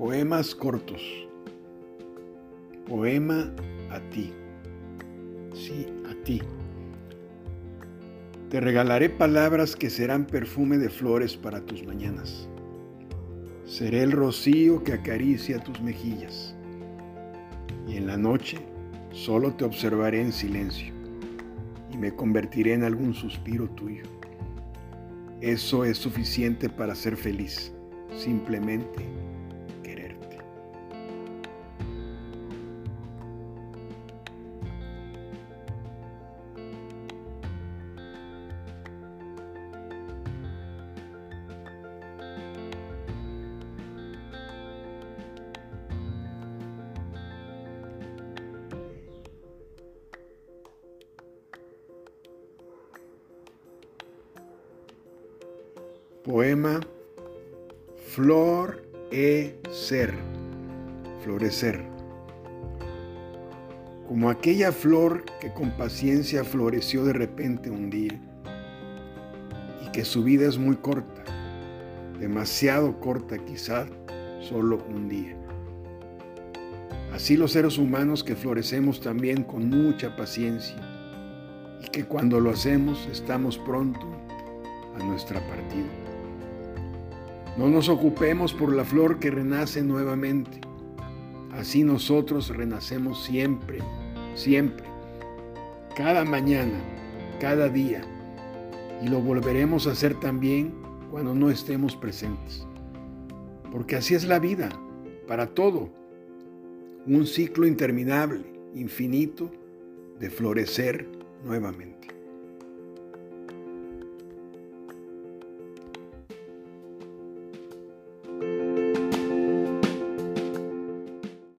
Poemas cortos. Poema a ti. Sí, a ti. Te regalaré palabras que serán perfume de flores para tus mañanas. Seré el rocío que acaricia tus mejillas. Y en la noche solo te observaré en silencio y me convertiré en algún suspiro tuyo. Eso es suficiente para ser feliz, simplemente Poema Flor Ser, florecer. Como aquella flor que con paciencia floreció de repente un día y que su vida es muy corta, demasiado corta quizá, solo un día. Así los seres humanos que florecemos también con mucha paciencia y que cuando lo hacemos estamos pronto a nuestra partida. No nos ocupemos por la flor que renace nuevamente. Así nosotros renacemos siempre, siempre, cada mañana, cada día. Y lo volveremos a hacer también cuando no estemos presentes. Porque así es la vida, para todo. Un ciclo interminable, infinito, de florecer nuevamente.